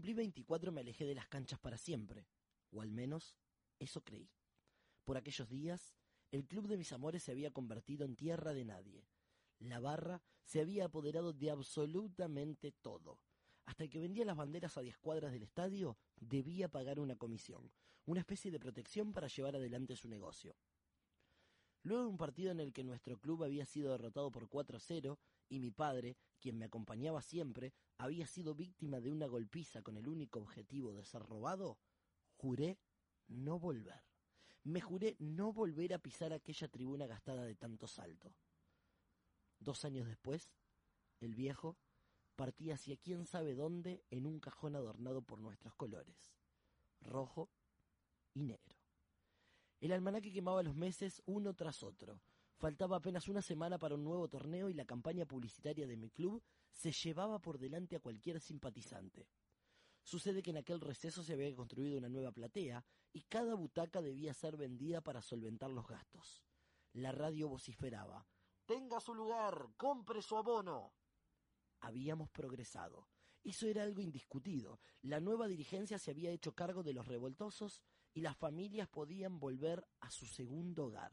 cumplí 24 me alejé de las canchas para siempre, o al menos eso creí. Por aquellos días, el club de mis amores se había convertido en tierra de nadie. La barra se había apoderado de absolutamente todo. Hasta que vendía las banderas a 10 cuadras del estadio debía pagar una comisión, una especie de protección para llevar adelante su negocio. Luego de un partido en el que nuestro club había sido derrotado por 4-0 y mi padre, quien me acompañaba siempre, había sido víctima de una golpiza con el único objetivo de ser robado, juré no volver. Me juré no volver a pisar aquella tribuna gastada de tanto salto. Dos años después, el viejo partía hacia quién sabe dónde en un cajón adornado por nuestros colores, rojo y negro. El almanaque quemaba los meses uno tras otro. Faltaba apenas una semana para un nuevo torneo y la campaña publicitaria de mi club se llevaba por delante a cualquier simpatizante. Sucede que en aquel receso se había construido una nueva platea y cada butaca debía ser vendida para solventar los gastos. La radio vociferaba. Tenga su lugar, compre su abono. Habíamos progresado. Eso era algo indiscutido. La nueva dirigencia se había hecho cargo de los revoltosos y las familias podían volver a su segundo hogar.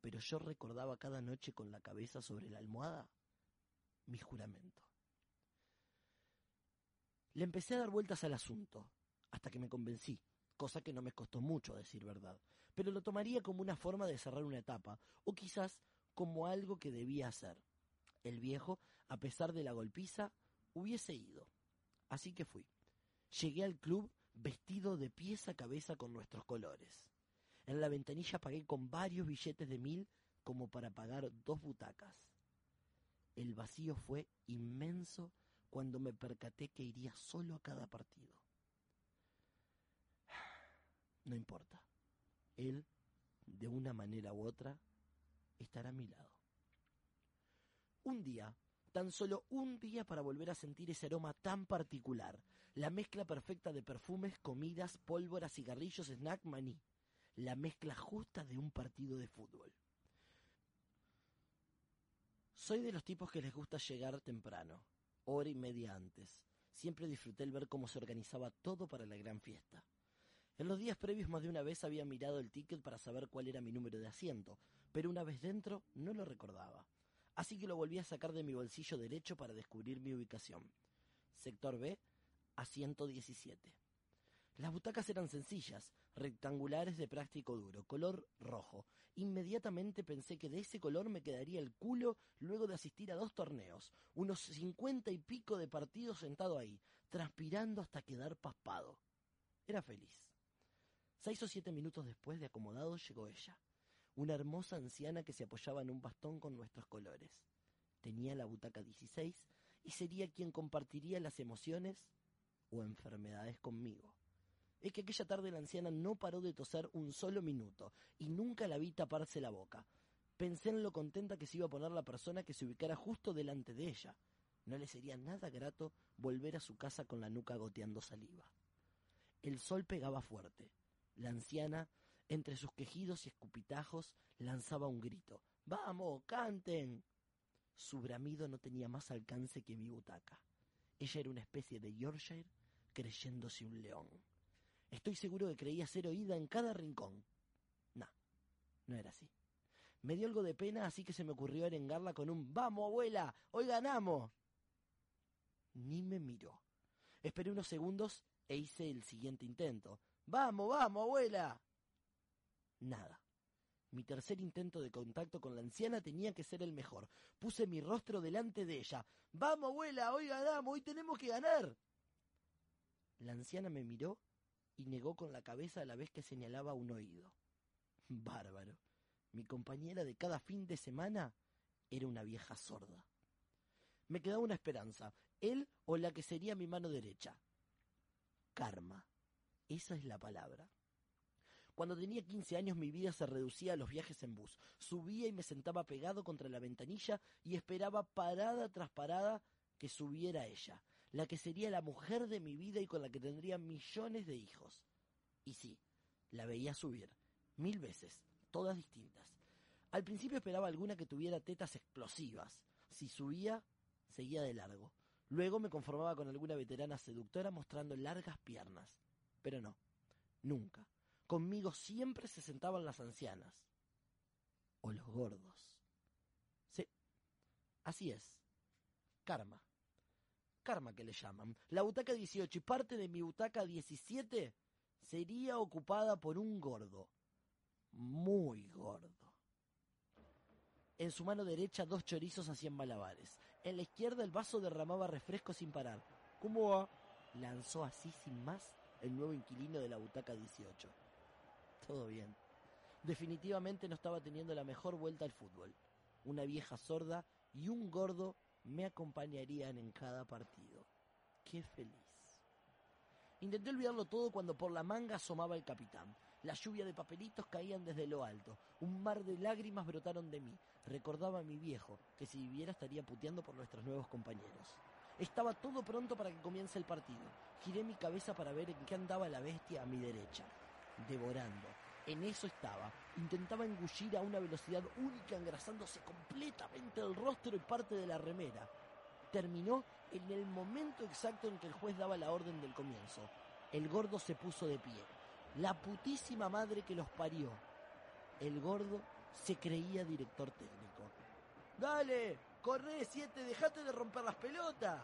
Pero yo recordaba cada noche con la cabeza sobre la almohada mi juramento. Le empecé a dar vueltas al asunto, hasta que me convencí, cosa que no me costó mucho decir verdad, pero lo tomaría como una forma de cerrar una etapa, o quizás como algo que debía hacer. El viejo, a pesar de la golpiza, hubiese ido. Así que fui. Llegué al club vestido de pies a cabeza con nuestros colores. En la ventanilla pagué con varios billetes de mil como para pagar dos butacas. El vacío fue inmenso cuando me percaté que iría solo a cada partido. No importa. Él, de una manera u otra, estará a mi lado. Un día, tan solo un día para volver a sentir ese aroma tan particular, la mezcla perfecta de perfumes, comidas, pólvora, cigarrillos, snack, maní, la mezcla justa de un partido de fútbol. Soy de los tipos que les gusta llegar temprano, hora y media antes. Siempre disfruté el ver cómo se organizaba todo para la gran fiesta. En los días previos más de una vez había mirado el ticket para saber cuál era mi número de asiento, pero una vez dentro no lo recordaba. Así que lo volví a sacar de mi bolsillo derecho para descubrir mi ubicación. Sector B, asiento 17. Las butacas eran sencillas, rectangulares de plástico duro, color rojo. Inmediatamente pensé que de ese color me quedaría el culo luego de asistir a dos torneos, unos cincuenta y pico de partidos sentado ahí, transpirando hasta quedar paspado. Era feliz. Seis o siete minutos después de acomodado llegó ella, una hermosa anciana que se apoyaba en un bastón con nuestros colores. Tenía la butaca 16 y sería quien compartiría las emociones o enfermedades conmigo es que aquella tarde la anciana no paró de toser un solo minuto y nunca la vi taparse la boca. Pensé en lo contenta que se iba a poner la persona que se ubicara justo delante de ella. No le sería nada grato volver a su casa con la nuca goteando saliva. El sol pegaba fuerte. La anciana, entre sus quejidos y escupitajos, lanzaba un grito. ¡Vamos, canten! Su bramido no tenía más alcance que mi butaca. Ella era una especie de Yorkshire creyéndose un león. Estoy seguro que creía ser oída en cada rincón. No, no era así. Me dio algo de pena, así que se me ocurrió arengarla con un ¡Vamos, abuela! ¡Hoy ganamos! Ni me miró. Esperé unos segundos e hice el siguiente intento. ¡Vamos, vamos, abuela! Nada. Mi tercer intento de contacto con la anciana tenía que ser el mejor. Puse mi rostro delante de ella. ¡Vamos, abuela! ¡Hoy ganamos! ¡Hoy tenemos que ganar! La anciana me miró y negó con la cabeza a la vez que señalaba un oído. Bárbaro. Mi compañera de cada fin de semana era una vieja sorda. Me quedaba una esperanza, él o la que sería mi mano derecha. Karma. Esa es la palabra. Cuando tenía 15 años mi vida se reducía a los viajes en bus. Subía y me sentaba pegado contra la ventanilla y esperaba parada tras parada que subiera ella, la que sería la mujer de mi vida y con la que tendría millones de hijos. Y sí, la veía subir, mil veces, todas distintas. Al principio esperaba alguna que tuviera tetas explosivas. Si subía, seguía de largo. Luego me conformaba con alguna veterana seductora mostrando largas piernas. Pero no, nunca. Conmigo siempre se sentaban las ancianas. O los gordos. Sí, así es. Karma. Karma que le llaman. La butaca 18 y parte de mi butaca 17 sería ocupada por un gordo. Muy gordo. En su mano derecha dos chorizos hacían malabares. En la izquierda el vaso derramaba refresco sin parar. ¿Cómo va? Lanzó así sin más el nuevo inquilino de la butaca 18. Todo bien. Definitivamente no estaba teniendo la mejor vuelta al fútbol. Una vieja sorda y un gordo me acompañarían en cada partido. Qué feliz. Intenté olvidarlo todo cuando por la manga asomaba el capitán. La lluvia de papelitos caían desde lo alto. Un mar de lágrimas brotaron de mí. Recordaba a mi viejo, que si viviera estaría puteando por nuestros nuevos compañeros. Estaba todo pronto para que comience el partido. Giré mi cabeza para ver en qué andaba la bestia a mi derecha. Devorando. En eso estaba. Intentaba engullir a una velocidad única, engrasándose completamente el rostro y parte de la remera. Terminó en el momento exacto en que el juez daba la orden del comienzo. El gordo se puso de pie. La putísima madre que los parió. El gordo se creía director técnico. Dale, corre, siete, dejate de romper las pelotas.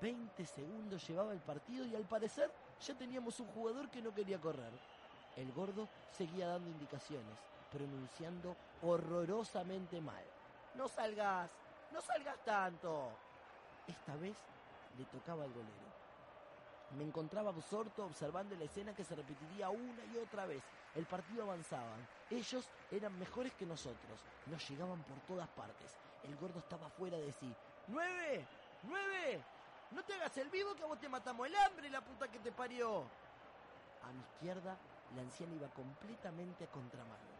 Veinte segundos llevaba el partido y al parecer ya teníamos un jugador que no quería correr. El gordo seguía dando indicaciones, pronunciando horrorosamente mal. No salgas, no salgas tanto. Esta vez le tocaba al golero. Me encontraba absorto observando la escena que se repetiría una y otra vez. El partido avanzaba. Ellos eran mejores que nosotros. Nos llegaban por todas partes. El gordo estaba fuera de sí. ¡Nueve! ¡Nueve! ¡No te hagas el vivo que a vos te matamos el hambre, la puta que te parió! A mi izquierda, la anciana iba completamente a contramano.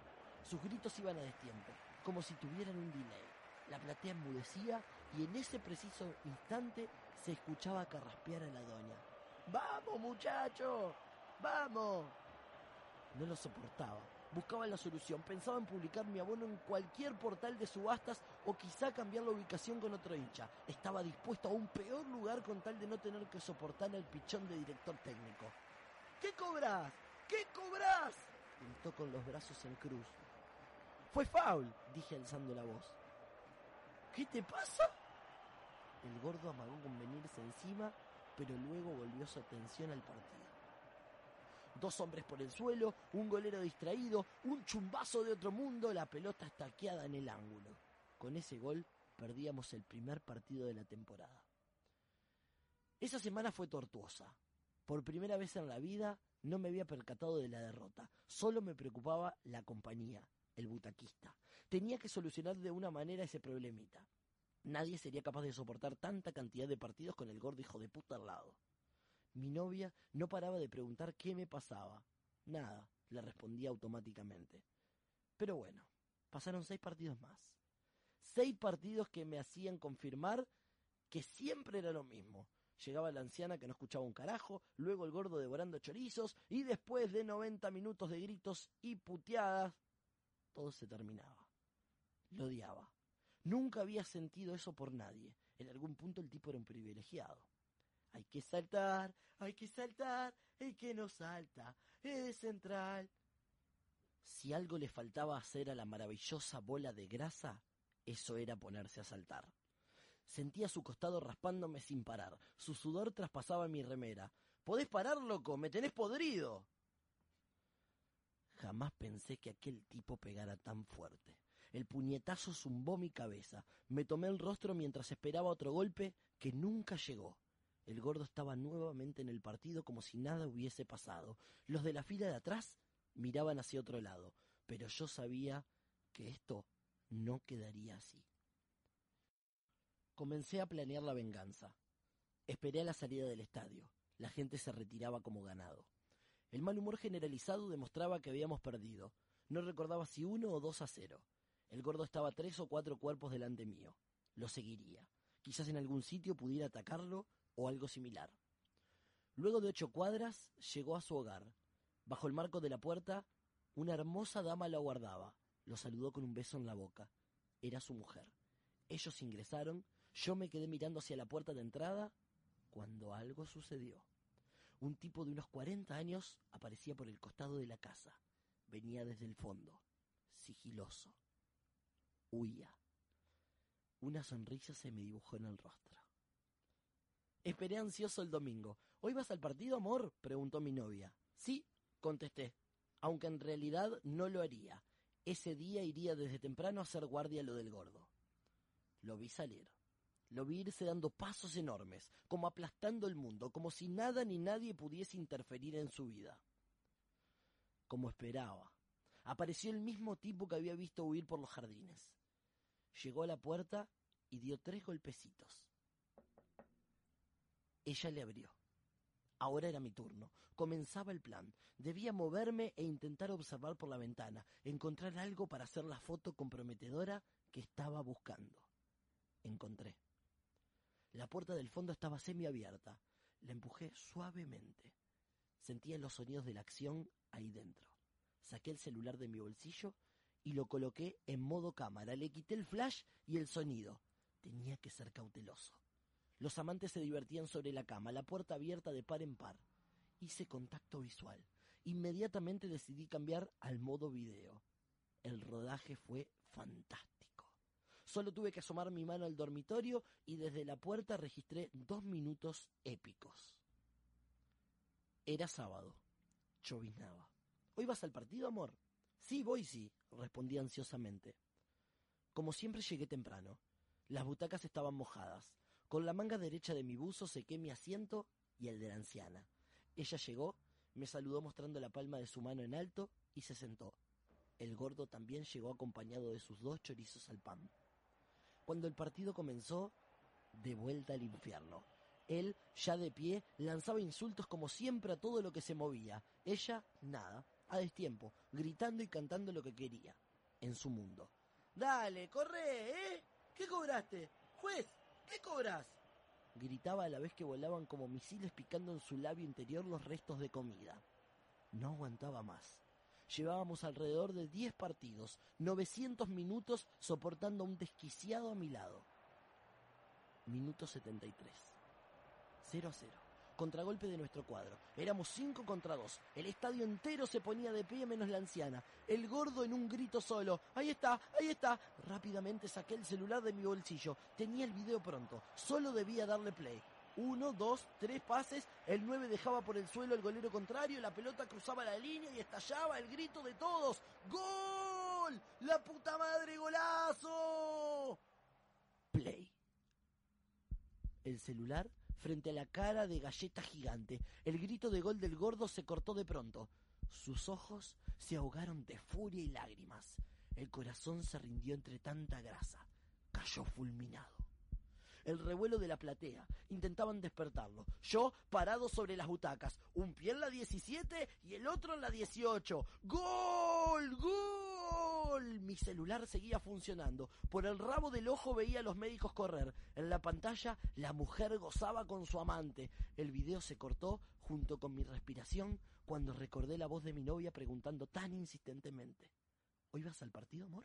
Sus gritos iban a destiempo, como si tuvieran un delay. La platea enmudecía y en ese preciso instante se escuchaba carraspear a la doña. ¡Vamos, muchacho! ¡Vamos! No lo soportaba. Buscaba la solución. Pensaba en publicar mi abono en cualquier portal de subastas o quizá cambiar la ubicación con otro hincha. Estaba dispuesto a un peor lugar con tal de no tener que soportar al pichón de director técnico. ¿Qué cobras? ¿Qué cobras? Gritó con los brazos en cruz. Fue foul, dije alzando la voz. ¿Qué te pasa? El gordo amagó con venirse encima pero luego volvió su atención al partido. Dos hombres por el suelo, un golero distraído, un chumbazo de otro mundo, la pelota estaqueada en el ángulo. Con ese gol perdíamos el primer partido de la temporada. Esa semana fue tortuosa. Por primera vez en la vida no me había percatado de la derrota, solo me preocupaba la compañía, el butaquista. Tenía que solucionar de una manera ese problemita. Nadie sería capaz de soportar tanta cantidad de partidos con el gordo hijo de puta al lado. Mi novia no paraba de preguntar qué me pasaba. Nada, le respondía automáticamente. Pero bueno, pasaron seis partidos más. Seis partidos que me hacían confirmar que siempre era lo mismo. Llegaba la anciana que no escuchaba un carajo, luego el gordo devorando chorizos, y después de noventa minutos de gritos y puteadas, todo se terminaba. Lo odiaba. Nunca había sentido eso por nadie. En algún punto el tipo era un privilegiado. Hay que saltar, hay que saltar, el que no salta es central. Si algo le faltaba hacer a la maravillosa bola de grasa, eso era ponerse a saltar. Sentía su costado raspándome sin parar. Su sudor traspasaba mi remera. ¿Podés parar, loco? ¡Me tenés podrido! Jamás pensé que aquel tipo pegara tan fuerte. El puñetazo zumbó mi cabeza. Me tomé el rostro mientras esperaba otro golpe que nunca llegó. El gordo estaba nuevamente en el partido como si nada hubiese pasado. Los de la fila de atrás miraban hacia otro lado, pero yo sabía que esto no quedaría así. Comencé a planear la venganza. Esperé a la salida del estadio. La gente se retiraba como ganado. El mal humor generalizado demostraba que habíamos perdido. No recordaba si uno o dos a cero. El gordo estaba tres o cuatro cuerpos delante mío. Lo seguiría. Quizás en algún sitio pudiera atacarlo o algo similar. Luego de ocho cuadras llegó a su hogar. Bajo el marco de la puerta, una hermosa dama lo aguardaba. Lo saludó con un beso en la boca. Era su mujer. Ellos ingresaron, yo me quedé mirando hacia la puerta de entrada cuando algo sucedió. Un tipo de unos cuarenta años aparecía por el costado de la casa. Venía desde el fondo, sigiloso. Huía. Una sonrisa se me dibujó en el rostro. Esperé ansioso el domingo. ¿Hoy vas al partido, amor? preguntó mi novia. Sí, contesté, aunque en realidad no lo haría. Ese día iría desde temprano a hacer guardia lo del gordo. Lo vi salir. Lo vi irse dando pasos enormes, como aplastando el mundo, como si nada ni nadie pudiese interferir en su vida. Como esperaba. Apareció el mismo tipo que había visto huir por los jardines. Llegó a la puerta y dio tres golpecitos. Ella le abrió. Ahora era mi turno. Comenzaba el plan. Debía moverme e intentar observar por la ventana, encontrar algo para hacer la foto comprometedora que estaba buscando. Encontré. La puerta del fondo estaba semiabierta. La empujé suavemente. Sentía los sonidos de la acción ahí dentro. Saqué el celular de mi bolsillo y lo coloqué en modo cámara. Le quité el flash y el sonido. Tenía que ser cauteloso. Los amantes se divertían sobre la cama, la puerta abierta de par en par. Hice contacto visual. Inmediatamente decidí cambiar al modo video. El rodaje fue fantástico. Solo tuve que asomar mi mano al dormitorio y desde la puerta registré dos minutos épicos. Era sábado. Lloviznaba. ¿Hoy vas al partido, amor? Sí, voy, sí, respondí ansiosamente. Como siempre llegué temprano. Las butacas estaban mojadas. Con la manga derecha de mi buzo sequé mi asiento y el de la anciana. Ella llegó, me saludó mostrando la palma de su mano en alto y se sentó. El gordo también llegó acompañado de sus dos chorizos al pan. Cuando el partido comenzó, de vuelta al infierno. Él, ya de pie, lanzaba insultos como siempre a todo lo que se movía. Ella, nada, a destiempo, gritando y cantando lo que quería, en su mundo. Dale, corre, ¿eh? ¿Qué cobraste? Juez, ¿Qué cobras? Gritaba a la vez que volaban como misiles picando en su labio interior los restos de comida. No aguantaba más. Llevábamos alrededor de diez partidos, 900 minutos soportando a un desquiciado a mi lado. Minuto 73. 0 a 0 contragolpe de nuestro cuadro. Éramos cinco contra dos. El estadio entero se ponía de pie menos la anciana. El gordo en un grito solo. Ahí está, ahí está. Rápidamente saqué el celular de mi bolsillo. Tenía el video pronto. Solo debía darle play. Uno, dos, tres pases. El nueve dejaba por el suelo el golero contrario. La pelota cruzaba la línea y estallaba el grito de todos. ¡Gol! ¡La puta madre golazo! Play. El celular frente a la cara de galleta gigante. El grito de gol del gordo se cortó de pronto. Sus ojos se ahogaron de furia y lágrimas. El corazón se rindió entre tanta grasa. Cayó fulminado el revuelo de la platea. Intentaban despertarlo. Yo parado sobre las butacas, un pie en la 17 y el otro en la 18. ¡Gol! ¡Gol! Mi celular seguía funcionando. Por el rabo del ojo veía a los médicos correr. En la pantalla la mujer gozaba con su amante. El video se cortó junto con mi respiración cuando recordé la voz de mi novia preguntando tan insistentemente. ¿Hoy vas al partido, amor?